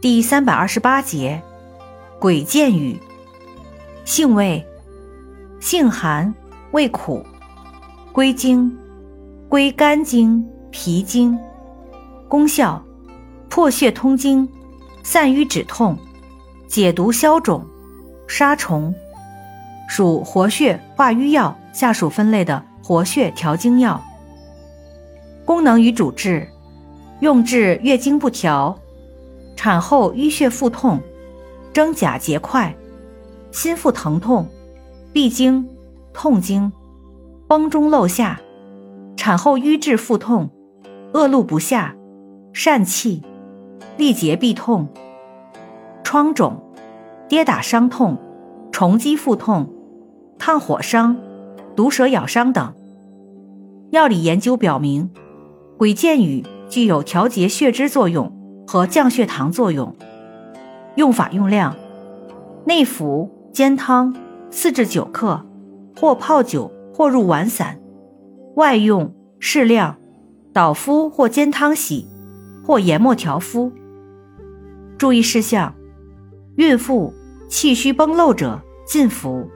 第三百二十八节，鬼见语。性味，性寒，味苦，归经，归肝经、脾经。功效，破血通经，散瘀止痛，解毒消肿，杀虫。属活血化瘀药下属分类的活血调经药。功能与主治：用治月经不调、产后淤血腹痛、真假结块、心腹疼痛、闭经、痛经、崩中漏下、产后瘀滞腹痛、恶露不下、疝气、力竭痹痛、疮肿、跌打伤痛、虫击腹痛、烫火伤、毒蛇咬伤等。药理研究表明。鬼见雨具有调节血脂作用和降血糖作用。用法用量：内服煎汤四至九克，或泡酒，或入丸散；外用适量，捣敷或煎汤洗，或研末调敷。注意事项：孕妇、气虚崩漏者禁服。